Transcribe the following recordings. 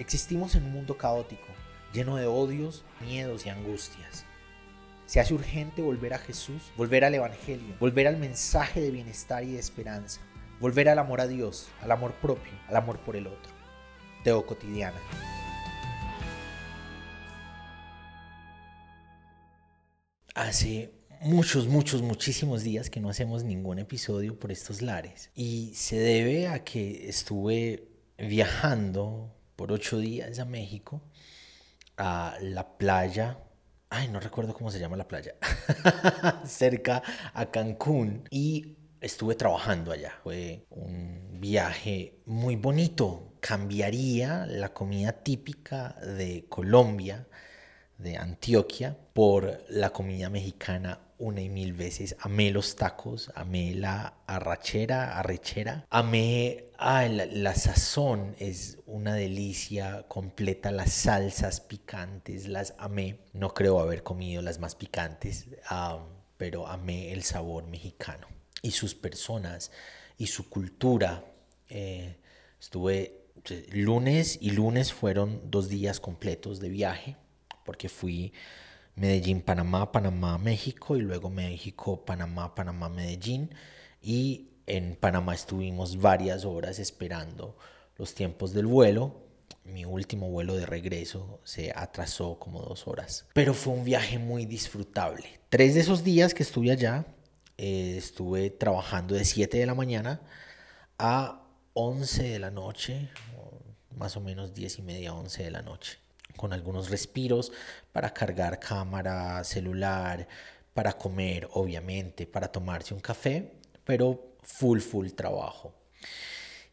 Existimos en un mundo caótico, lleno de odios, miedos y angustias. Se hace urgente volver a Jesús, volver al Evangelio, volver al mensaje de bienestar y de esperanza, volver al amor a Dios, al amor propio, al amor por el otro. Teo Cotidiana. Hace muchos, muchos, muchísimos días que no hacemos ningún episodio por estos lares. Y se debe a que estuve viajando por ocho días a México, a la playa. Ay, no recuerdo cómo se llama la playa. cerca a Cancún. Y estuve trabajando allá. Fue un viaje muy bonito. Cambiaría la comida típica de Colombia, de Antioquia, por la comida mexicana una y mil veces. Amé los tacos, amé la arrachera, arrechera, amé la, sazón, es una delicia completa, las salsas picantes, las amé. No creo haber comido las más picantes, pero amé el sabor mexicano y sus personas y su cultura. Eh, estuve lunes y lunes fueron dos días completos de viaje porque fui Medellín, Panamá, Panamá, México y luego México, Panamá, Panamá, Medellín. Y en Panamá estuvimos varias horas esperando los tiempos del vuelo. Mi último vuelo de regreso se atrasó como dos horas. Pero fue un viaje muy disfrutable. Tres de esos días que estuve allá, eh, estuve trabajando de 7 de la mañana a 11 de la noche, más o menos 10 y media, 11 de la noche con algunos respiros para cargar cámara, celular, para comer, obviamente, para tomarse un café, pero full, full trabajo.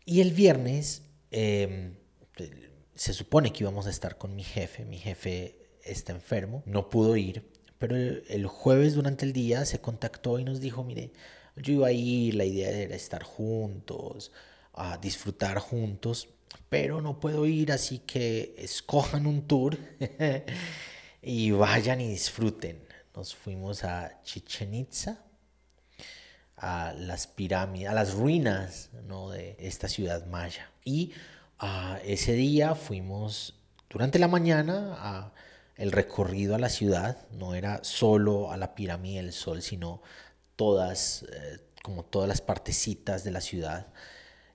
Y el viernes em, se supone que íbamos a estar con mi jefe, mi jefe está enfermo, no pudo ir, pero el, jueves durante el día se contactó y nos dijo, mire, yo iba a ir, la idea era estar juntos, a disfrutar juntos, pero no puedo ir, así que escojan un tour y vayan y disfruten. Nos fuimos a Chichen Itza, a las pirámides, a las ruinas de esta ciudad maya. Y uh, ese día fuimos durante la mañana a el recorrido a la ciudad, no era solo a la pirámide del sol, sino todas, eh, como todas las partecitas de la ciudad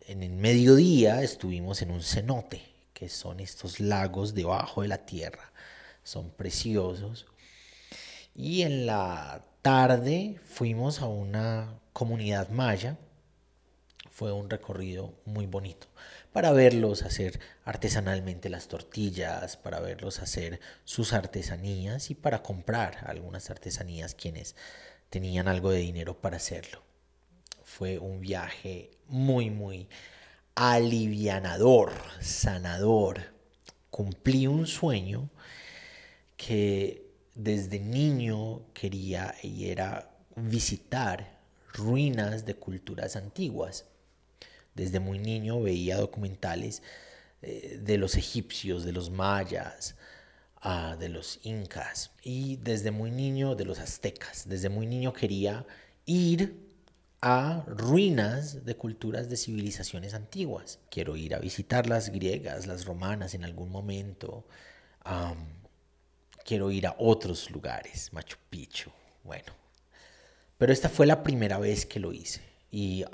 en el mediodía estuvimos en un cenote, que son estos lagos debajo de la tierra. Son preciosos. Y en la tarde fuimos a una comunidad maya. Fue un recorrido muy bonito para verlos hacer artesanalmente las tortillas, para verlos hacer sus artesanías y para comprar algunas artesanías quienes tenían algo de dinero para hacerlo. Fue un viaje muy, muy alivianador, sanador. Cumplí un sueño que desde niño quería y era visitar ruinas de culturas antiguas. Desde muy niño veía documentales eh, de los egipcios, de los mayas, ah, de los incas y desde muy niño de los aztecas. Desde muy niño quería ir a ruinas de culturas de civilizaciones antiguas. Quiero ir a visitar las griegas, las romanas en algún momento. quiero ir a otros lugares, Machu Picchu. Bueno, pero esta fue la primera vez que lo hice. Y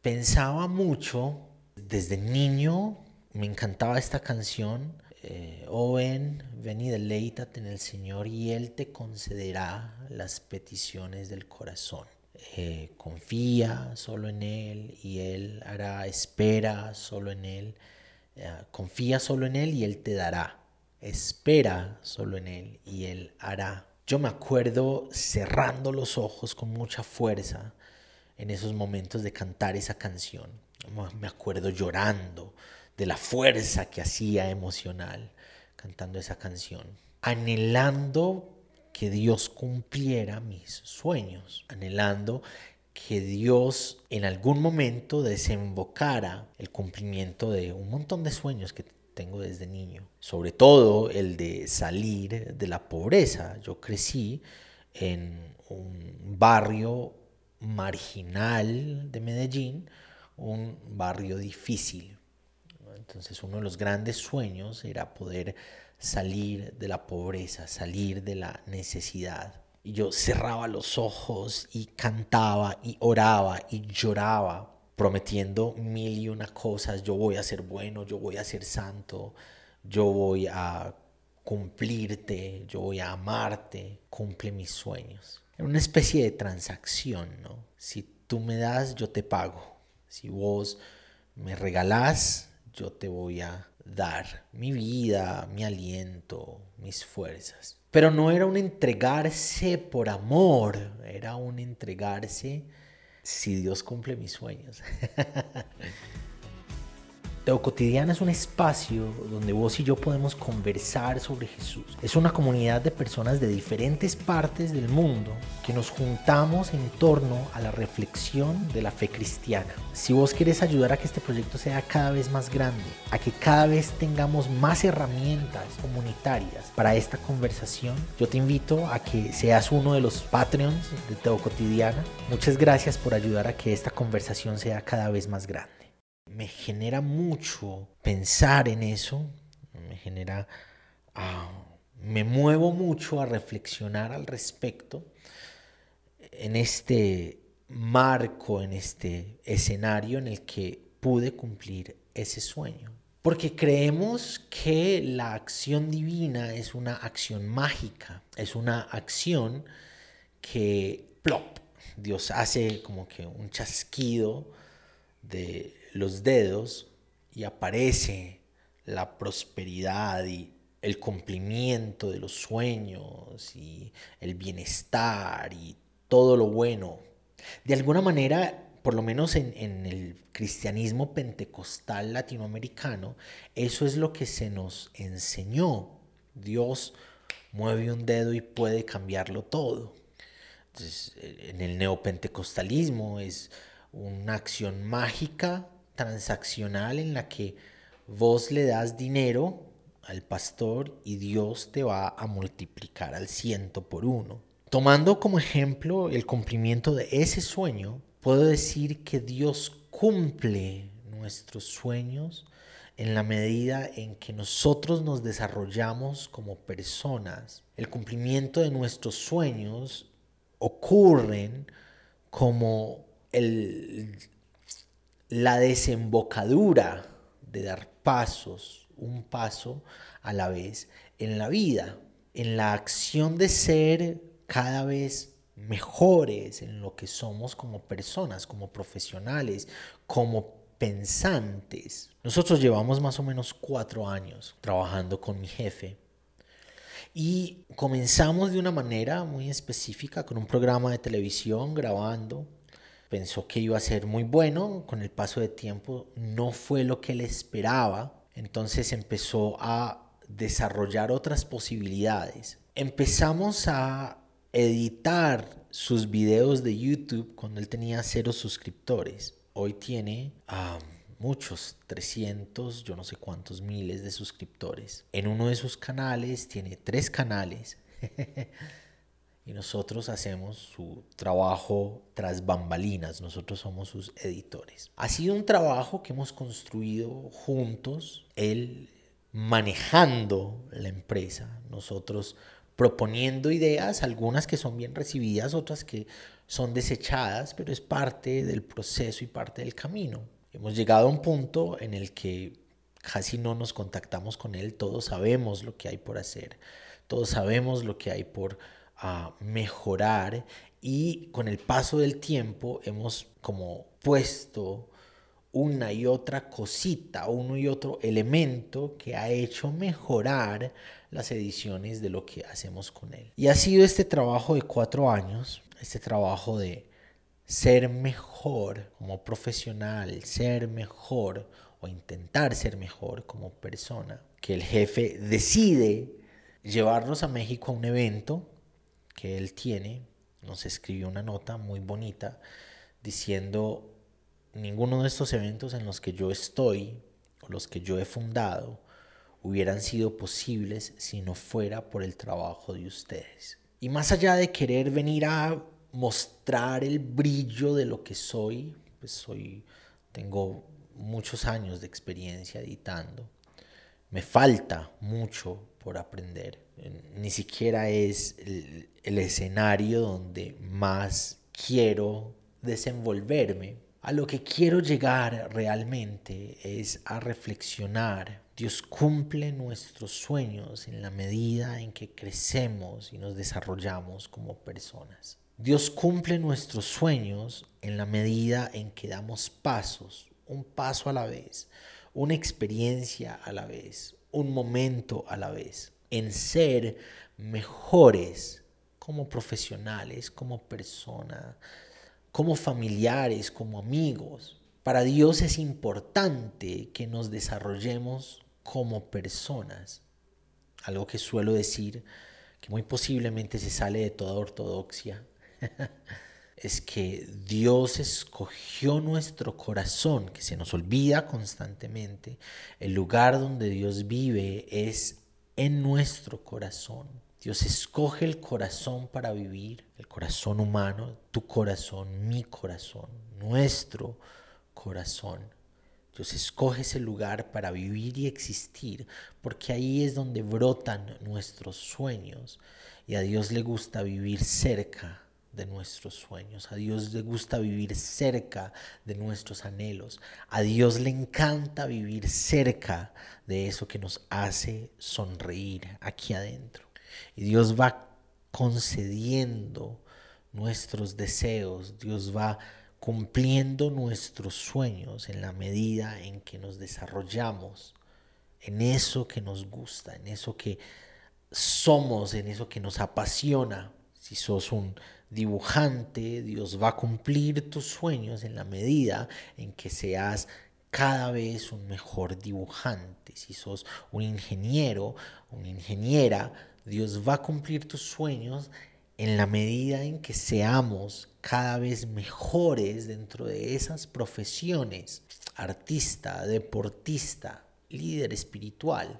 pensaba mucho, desde niño me encantaba esta canción. Eh, ven, ven y deleítate en el Señor y Él te concederá las peticiones del corazón. Eh, confía solo en Él y Él hará, espera solo en Él, eh, confía solo en Él y Él te dará, espera solo en Él y Él hará. Yo me acuerdo cerrando los ojos con mucha fuerza en esos momentos de cantar esa canción. Me acuerdo llorando de la fuerza que hacía emocional cantando esa canción, anhelando que Dios cumpliera mis sueños, anhelando que Dios en algún momento desembocara el cumplimiento de un montón de sueños que tengo desde niño, sobre todo el de salir de la pobreza. Yo crecí en un barrio marginal de Medellín, un barrio difícil. Entonces uno de los grandes sueños era poder salir de la pobreza, salir de la necesidad. Y yo cerraba los ojos y cantaba y oraba y lloraba, prometiendo mil y una cosas. Yo voy a ser bueno, yo voy a ser santo, yo voy a cumplirte, yo voy a amarte, cumple mis sueños. Era una especie de transacción, ¿no? Si tú me das, yo te pago. Si vos me regalás, yo te voy a dar mi vida, mi aliento, mis fuerzas. Pero no era un entregarse por amor, era un entregarse si Dios cumple mis sueños. Teo Cotidiana es un espacio donde vos y yo podemos conversar sobre Jesús. Es una comunidad de personas de diferentes partes del mundo que nos juntamos en torno a la reflexión de la fe cristiana. Si vos quieres ayudar a que este proyecto sea cada vez más grande, a que cada vez tengamos más herramientas comunitarias para esta conversación, yo te invito a que seas uno de los Patreons de Teo Cotidiana. Muchas gracias por ayudar a que esta conversación sea cada vez más grande me genera mucho pensar en eso, me genera, ah, me muevo mucho a reflexionar al respecto en este marco, en este escenario en el que pude cumplir ese sueño. Porque creemos que la acción divina es una acción mágica, es una acción que, plop, Dios hace como que un chasquido de los dedos y aparece la prosperidad y el cumplimiento de los sueños y el bienestar y todo lo bueno. De alguna manera, por lo menos en, en, el cristianismo pentecostal latinoamericano, eso es lo que se nos enseñó. Dios mueve un dedo y puede cambiarlo todo. Entonces, en el neopentecostalismo es una acción mágica transaccional en la que vos le das dinero al pastor y Dios te va a multiplicar al ciento por uno. Tomando como ejemplo el cumplimiento de ese sueño, puedo decir que Dios cumple nuestros sueños en la medida en que nosotros nos desarrollamos como personas. El cumplimiento de nuestros sueños ocurren como el la desembocadura de dar pasos, un paso a la vez en la vida, en la acción de ser cada vez mejores en lo que somos como personas, como profesionales, como pensantes. Nosotros llevamos más o menos cuatro años trabajando con mi jefe y comenzamos de una manera muy específica con un programa de televisión grabando pensó que iba a ser muy bueno, con el paso de tiempo no fue lo que él esperaba, entonces empezó a desarrollar otras posibilidades. Empezamos a editar sus videos de YouTube cuando él tenía cero suscriptores. Hoy tiene a muchos, 300, yo no sé cuántos miles de suscriptores. En uno de sus canales tiene tres canales. y nosotros hacemos su trabajo tras bambalinas, nosotros somos sus editores. Ha sido un trabajo que hemos construido juntos, él manejando la empresa, nosotros proponiendo ideas, algunas que son bien recibidas, otras que son desechadas, pero es parte del proceso y parte del camino. Hemos llegado a un punto en el que casi no nos contactamos con él, todos sabemos lo que hay por hacer, todos sabemos lo que hay por a mejorar y con el paso del tiempo hemos como puesto una y otra cosita, uno y otro elemento que ha hecho mejorar las ediciones de lo que hacemos con él. Y ha sido este trabajo de cuatro años, este trabajo de ser mejor como profesional, ser mejor o intentar ser mejor como persona, que el jefe decide llevarnos a México a un evento que él tiene, nos escribió una nota muy bonita diciendo, ninguno de estos eventos en los que yo estoy o los que yo he fundado hubieran sido posibles si no fuera por el trabajo de ustedes. Y más allá de querer venir a mostrar el brillo de lo que soy, pues soy, tengo muchos años de experiencia editando. Me falta mucho por aprender. Ni siquiera es el, el escenario donde más quiero desenvolverme. A lo que quiero llegar realmente es a reflexionar. Dios cumple nuestros sueños en la medida en que crecemos y nos desarrollamos como personas. Dios cumple nuestros sueños en la medida en que damos pasos, un paso a la vez, una experiencia a la vez, un momento a la vez, en ser mejores como profesionales, como personas, como familiares, como amigos. Para Dios es importante que nos desarrollemos como personas. Algo que suelo decir que muy posiblemente se sale de toda ortodoxia es que Dios escogió nuestro corazón, que se nos olvida constantemente. El lugar donde Dios vive es en nuestro corazón. Dios escoge el corazón para vivir, el corazón humano, tu corazón, mi corazón, nuestro corazón. Dios escoge ese lugar para vivir y existir, porque ahí es donde brotan nuestros sueños y a Dios le gusta vivir cerca de nuestros sueños. A Dios le gusta vivir cerca de nuestros anhelos. A Dios le encanta vivir cerca de eso que nos hace sonreír aquí adentro. Y Dios va concediendo nuestros deseos. Dios va cumpliendo nuestros sueños en la medida en que nos desarrollamos en eso que nos gusta, en eso que somos, en eso que nos apasiona. Si sos un dibujante, Dios va a cumplir tus sueños en la medida en que seas cada vez un mejor dibujante. Si sos un ingeniero, una ingeniera, Dios va a cumplir tus sueños en la medida en que seamos cada vez mejores dentro de esas profesiones, artista, deportista, líder espiritual.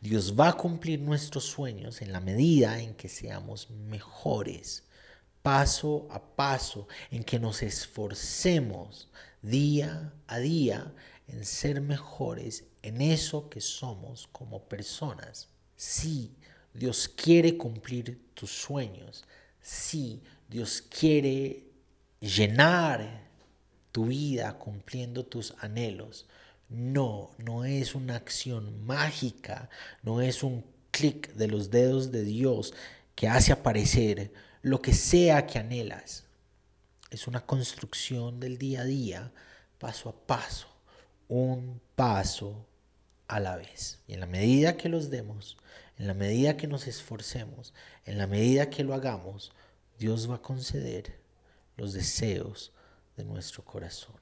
Dios va a cumplir nuestros sueños en la medida en que seamos mejores paso a paso, en que nos esforcemos día a día en ser mejores en eso que somos como personas. Sí, Dios quiere cumplir tus sueños. Sí, Dios quiere llenar tu vida cumpliendo tus anhelos. No, no es una acción mágica, no es un clic de los dedos de Dios que hace aparecer lo que sea que anhelas. Es una construcción del día a día, paso a paso, un paso a la vez. Y en la medida que los demos, en la medida que nos esforcemos, en la medida que lo hagamos, Dios va a conceder los deseos de nuestro corazón.